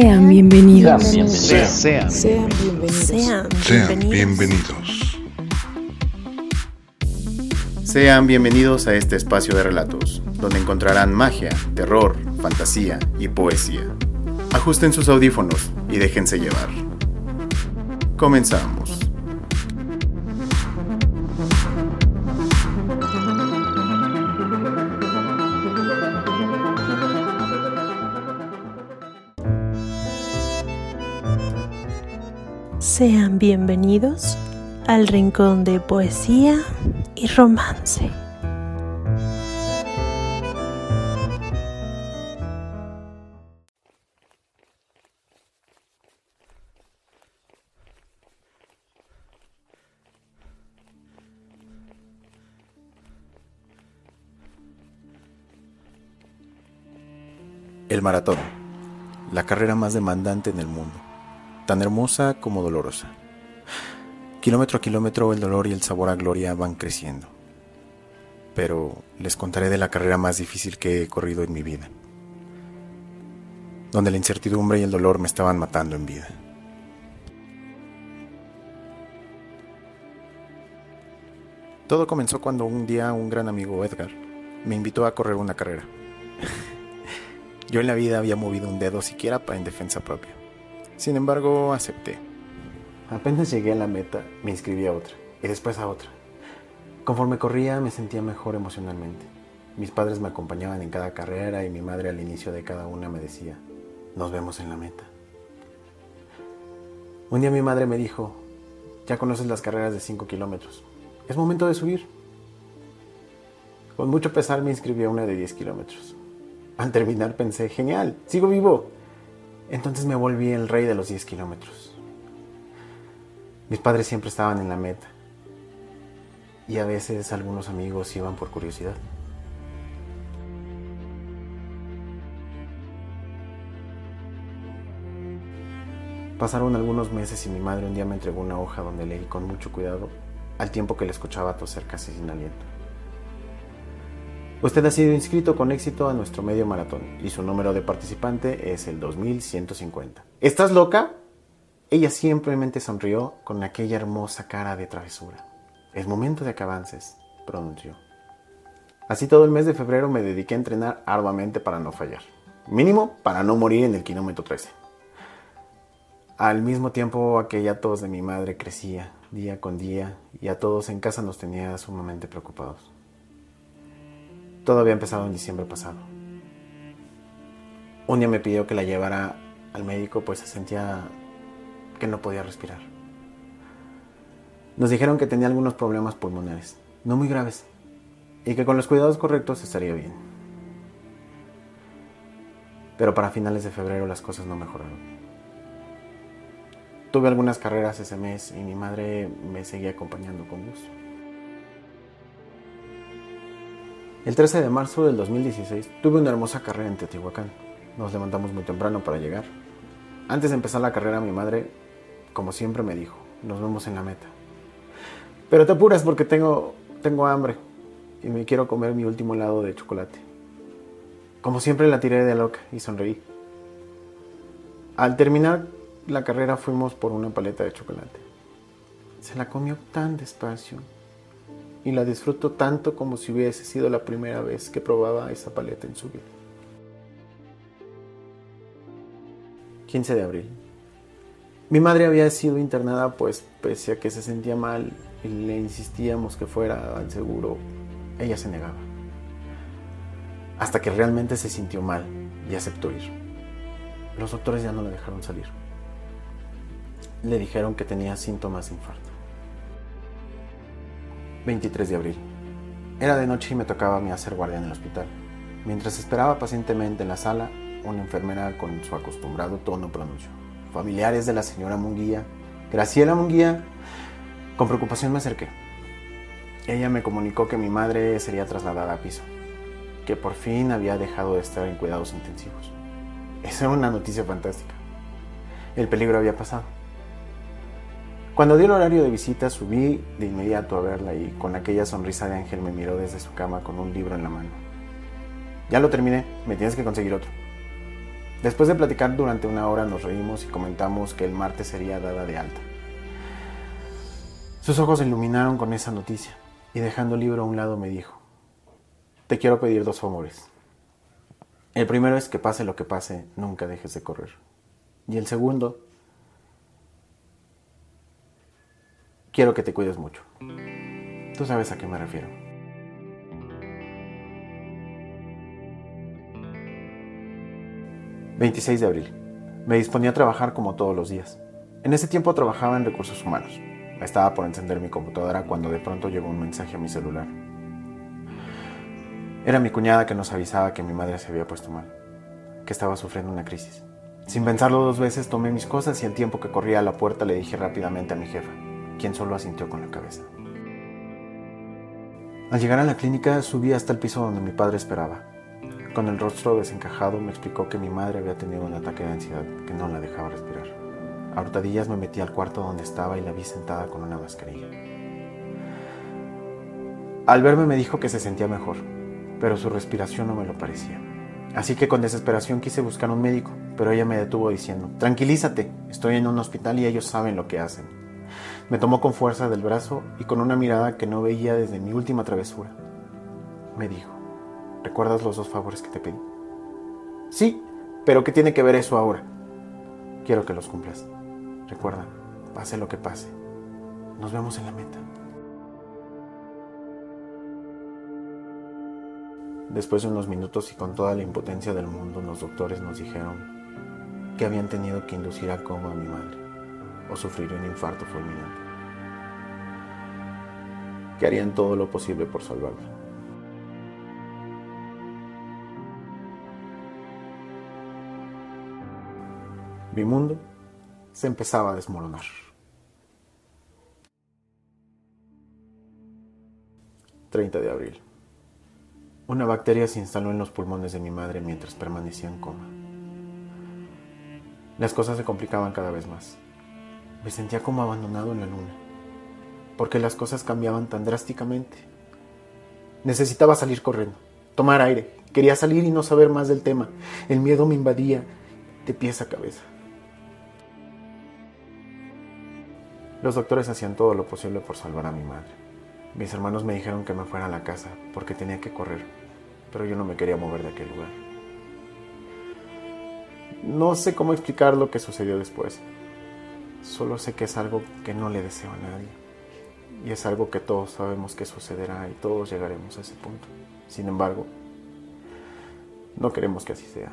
Sean bienvenidos. Sean bienvenidos. Sean, Sean bienvenidos. Sean Sean bienvenidos. bienvenidos. Sean bienvenidos a este espacio de relatos, donde encontrarán magia, terror, fantasía y poesía. Ajusten sus audífonos y déjense llevar. Comenzamos. Sean bienvenidos al rincón de poesía y romance. El maratón, la carrera más demandante en el mundo, tan hermosa como dolorosa. Kilómetro a kilómetro el dolor y el sabor a gloria van creciendo. Pero les contaré de la carrera más difícil que he corrido en mi vida, donde la incertidumbre y el dolor me estaban matando en vida. Todo comenzó cuando un día un gran amigo Edgar me invitó a correr una carrera. Yo en la vida había movido un dedo siquiera para en defensa propia. Sin embargo, acepté. Apenas llegué a la meta, me inscribí a otra y después a otra. Conforme corría, me sentía mejor emocionalmente. Mis padres me acompañaban en cada carrera y mi madre al inicio de cada una me decía, nos vemos en la meta. Un día mi madre me dijo, ya conoces las carreras de 5 kilómetros, es momento de subir. Con mucho pesar me inscribí a una de 10 kilómetros. Al terminar pensé, genial, sigo vivo. Entonces me volví el rey de los 10 kilómetros. Mis padres siempre estaban en la meta. Y a veces algunos amigos iban por curiosidad. Pasaron algunos meses y mi madre un día me entregó una hoja donde leí con mucho cuidado al tiempo que le escuchaba toser casi sin aliento. Usted ha sido inscrito con éxito a nuestro medio maratón y su número de participante es el 2150. ¿Estás loca? Ella simplemente sonrió con aquella hermosa cara de travesura. Es momento de que avances, pronunció. Así todo el mes de febrero me dediqué a entrenar arduamente para no fallar. Mínimo para no morir en el kilómetro 13. Al mismo tiempo aquella tos de mi madre crecía día con día y a todos en casa nos tenía sumamente preocupados. Todo había empezado en diciembre pasado. Un día me pidió que la llevara al médico pues se sentía que no podía respirar. Nos dijeron que tenía algunos problemas pulmonares, no muy graves, y que con los cuidados correctos estaría bien. Pero para finales de febrero las cosas no mejoraron. Tuve algunas carreras ese mes y mi madre me seguía acompañando con gusto. El 13 de marzo del 2016 tuve una hermosa carrera en Teotihuacán. Nos levantamos muy temprano para llegar. Antes de empezar la carrera mi madre, como siempre, me dijo, nos vemos en la meta. Pero te apuras porque tengo, tengo hambre y me quiero comer mi último helado de chocolate. Como siempre la tiré de loca y sonreí. Al terminar la carrera fuimos por una paleta de chocolate. Se la comió tan despacio y la disfrutó tanto como si hubiese sido la primera vez que probaba esa paleta en su vida. 15 de abril. Mi madre había sido internada pues pese a que se sentía mal y le insistíamos que fuera al seguro, ella se negaba. Hasta que realmente se sintió mal y aceptó ir. Los doctores ya no la dejaron salir. Le dijeron que tenía síntomas de infarto. 23 de abril. Era de noche y me tocaba a mí hacer guardia en el hospital. Mientras esperaba pacientemente en la sala, una enfermera con su acostumbrado tono pronunció. Familiares de la señora Munguía, Graciela Munguía. Con preocupación me acerqué. Ella me comunicó que mi madre sería trasladada a piso, que por fin había dejado de estar en cuidados intensivos. Esa era una noticia fantástica. El peligro había pasado. Cuando dio el horario de visita, subí de inmediato a verla y con aquella sonrisa de ángel me miró desde su cama con un libro en la mano. Ya lo terminé, me tienes que conseguir otro. Después de platicar durante una hora nos reímos y comentamos que el martes sería dada de alta. Sus ojos se iluminaron con esa noticia y dejando el libro a un lado me dijo, te quiero pedir dos favores. El primero es que pase lo que pase, nunca dejes de correr. Y el segundo, quiero que te cuides mucho. Tú sabes a qué me refiero. ...26 de abril... ...me disponía a trabajar como todos los días... ...en ese tiempo trabajaba en recursos humanos... ...estaba por encender mi computadora... ...cuando de pronto llegó un mensaje a mi celular... Era mi cuñada que nos avisaba que mi madre se había puesto mal, que estaba sufriendo una crisis. Sin pensarlo dos veces, tomé mis cosas y al tiempo que corría a la puerta le dije rápidamente a mi jefa, quien solo asintió con la cabeza. Al llegar a la clínica subí hasta el piso donde mi padre esperaba. Con el rostro desencajado me explicó que mi madre había tenido un ataque de ansiedad que no la dejaba respirar. A hurtadillas me metí al cuarto donde estaba y la vi sentada con una mascarilla. Al verme me dijo que se sentía mejor, pero su respiración no me lo parecía. Así que con desesperación quise buscar un médico, pero ella me detuvo diciendo, tranquilízate, estoy en un hospital y ellos saben lo que hacen. Me tomó con fuerza del brazo y con una mirada que no veía desde mi última travesura. Me dijo, ¿recuerdas los dos favores que te pedí? Sí, pero ¿qué tiene que ver eso ahora? Quiero que los cumplas. Recuerda, pase lo que pase. Nos vemos en la meta. Después de unos minutos y con toda la impotencia del mundo, los doctores nos dijeron que habían tenido que inducir a coma a mi madre o sufrir un infarto fulminante. Que harían todo lo posible por salvarla. Mi mundo se empezaba a desmoronar. 30 de abril. Una bacteria se instaló en los pulmones de mi madre mientras permanecía en coma. Las cosas se complicaban cada vez más. Me sentía como abandonado en la luna, porque las cosas cambiaban tan drásticamente. Necesitaba salir corriendo, tomar aire. Quería salir y no saber más del tema. El miedo me invadía de pies a cabeza. Los doctores hacían todo lo posible por salvar a mi madre. Mis hermanos me dijeron que me fuera a la casa porque tenía que correr, pero yo no me quería mover de aquel lugar. No sé cómo explicar lo que sucedió después. Solo sé que es algo que no le deseo a nadie. Y es algo que todos sabemos que sucederá y todos llegaremos a ese punto. Sin embargo, no queremos que así sea.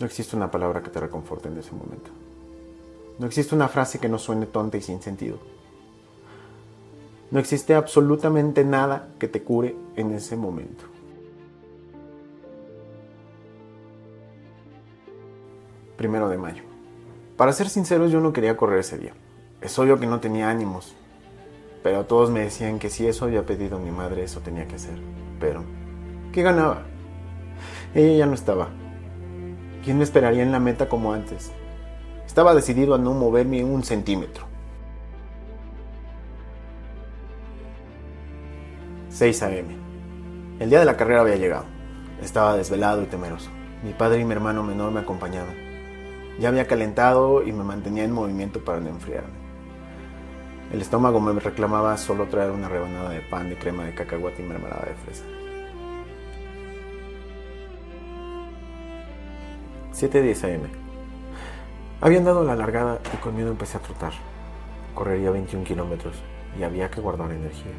No existe una palabra que te reconforte en ese momento. No existe una frase que no suene tonta y sin sentido. No existe absolutamente nada que te cure en ese momento. Primero de mayo. Para ser sinceros, yo no quería correr ese día. Es obvio que no tenía ánimos. Pero todos me decían que si eso había pedido mi madre, eso tenía que hacer. Pero, ¿qué ganaba? Ella ya no estaba. ¿Quién me esperaría en la meta como antes? Estaba decidido a no moverme un centímetro. 6 a.m. El día de la carrera había llegado. Estaba desvelado y temeroso. Mi padre y mi hermano menor me acompañaban. Ya había calentado y me mantenía en movimiento para no enfriarme. El estómago me reclamaba solo traer una rebanada de pan de crema de cacahuate y mermelada de fresa. 7.10 am. Habían dado la largada y con miedo empecé a trotar. Correría 21 kilómetros y había que guardar energía.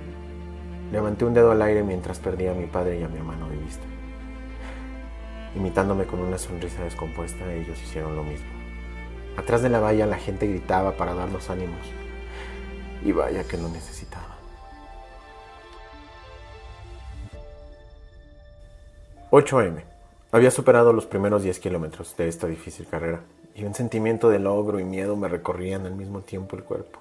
Levanté un dedo al aire mientras perdía a mi padre y a mi hermano de vista. Imitándome con una sonrisa descompuesta, ellos hicieron lo mismo. Atrás de la valla la gente gritaba para dar los ánimos. Y vaya que lo necesitaba. 8 m. Había superado los primeros 10 kilómetros de esta difícil carrera y un sentimiento de logro y miedo me recorrían al mismo tiempo el cuerpo.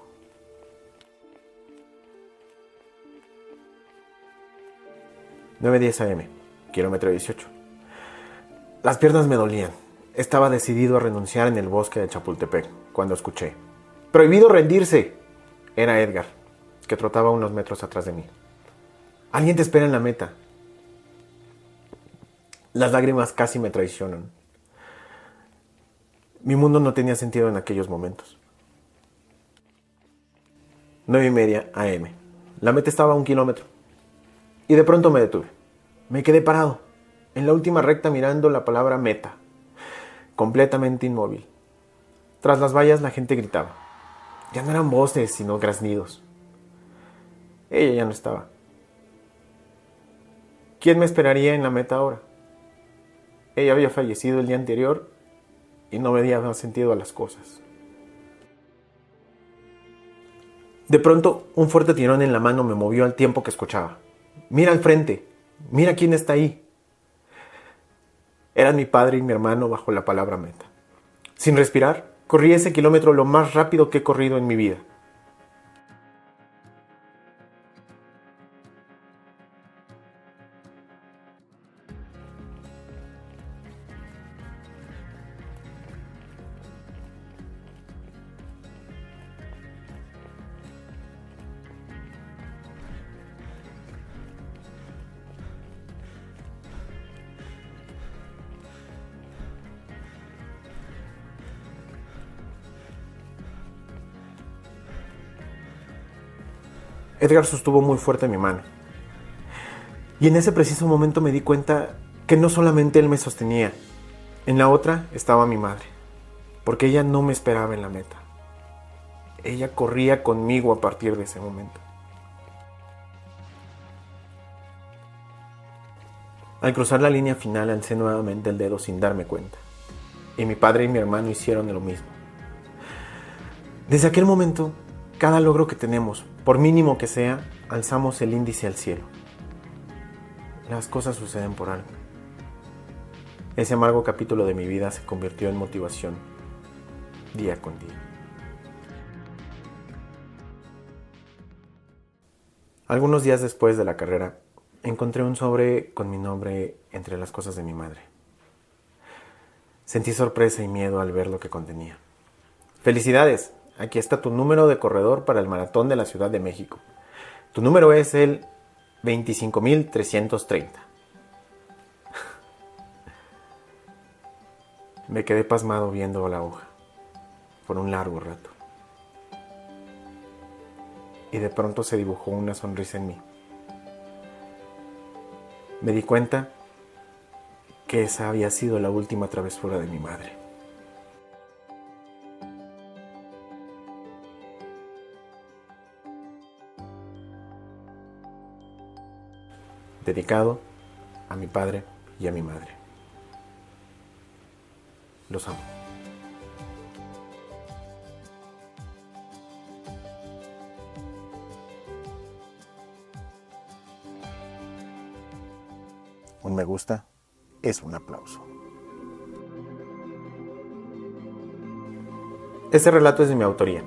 9.10 am, kilómetro 18. Las piernas me dolían. Estaba decidido a renunciar en el bosque de Chapultepec cuando escuché. ¡Prohibido rendirse! Era Edgar, que trotaba unos metros atrás de mí. Alguien te espera en la meta. Las lágrimas casi me traicionan. Mi mundo no tenía sentido en aquellos momentos. 9 y media AM. La meta estaba a un kilómetro. Y de pronto me detuve. Me quedé parado, en la última recta mirando la palabra meta, completamente inmóvil. Tras las vallas la gente gritaba. Ya no eran voces, sino graznidos. Ella ya no estaba. ¿Quién me esperaría en la meta ahora? Ella había fallecido el día anterior y no me daba sentido a las cosas. De pronto, un fuerte tirón en la mano me movió al tiempo que escuchaba. Mira al frente, mira quién está ahí. Eran mi padre y mi hermano bajo la palabra meta. Sin respirar, corrí ese kilómetro lo más rápido que he corrido en mi vida. Edgar sostuvo muy fuerte mi mano. Y en ese preciso momento me di cuenta que no solamente él me sostenía, en la otra estaba mi madre, porque ella no me esperaba en la meta. Ella corría conmigo a partir de ese momento. Al cruzar la línea final alcé nuevamente el dedo sin darme cuenta, y mi padre y mi hermano hicieron lo mismo. Desde aquel momento, cada logro que tenemos, por mínimo que sea, alzamos el índice al cielo. Las cosas suceden por algo. Ese amargo capítulo de mi vida se convirtió en motivación día con día. Algunos días después de la carrera, encontré un sobre con mi nombre entre las cosas de mi madre. Sentí sorpresa y miedo al ver lo que contenía. ¡Felicidades! Aquí está tu número de corredor para el maratón de la Ciudad de México. Tu número es el 25.330. Me quedé pasmado viendo la hoja por un largo rato. Y de pronto se dibujó una sonrisa en mí. Me di cuenta que esa había sido la última travesura de mi madre. Dedicado a mi padre y a mi madre. Los amo. Un me gusta es un aplauso. Este relato es de mi autoría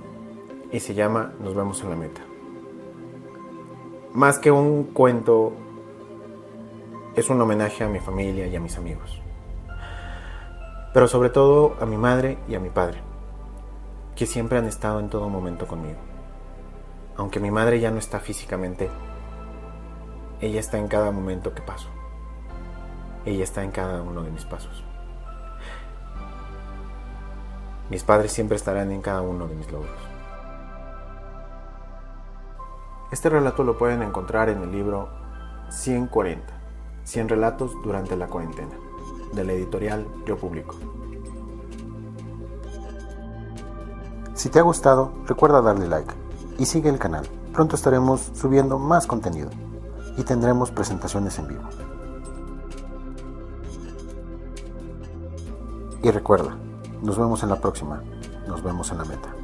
y se llama Nos vemos en la meta. Más que un cuento es un homenaje a mi familia y a mis amigos. Pero sobre todo a mi madre y a mi padre, que siempre han estado en todo momento conmigo. Aunque mi madre ya no está físicamente, ella está en cada momento que paso. Ella está en cada uno de mis pasos. Mis padres siempre estarán en cada uno de mis logros. Este relato lo pueden encontrar en el libro 140 100 relatos durante la cuarentena, de la editorial Yo Publico. Si te ha gustado, recuerda darle like y sigue el canal. Pronto estaremos subiendo más contenido y tendremos presentaciones en vivo. Y recuerda, nos vemos en la próxima, nos vemos en la meta.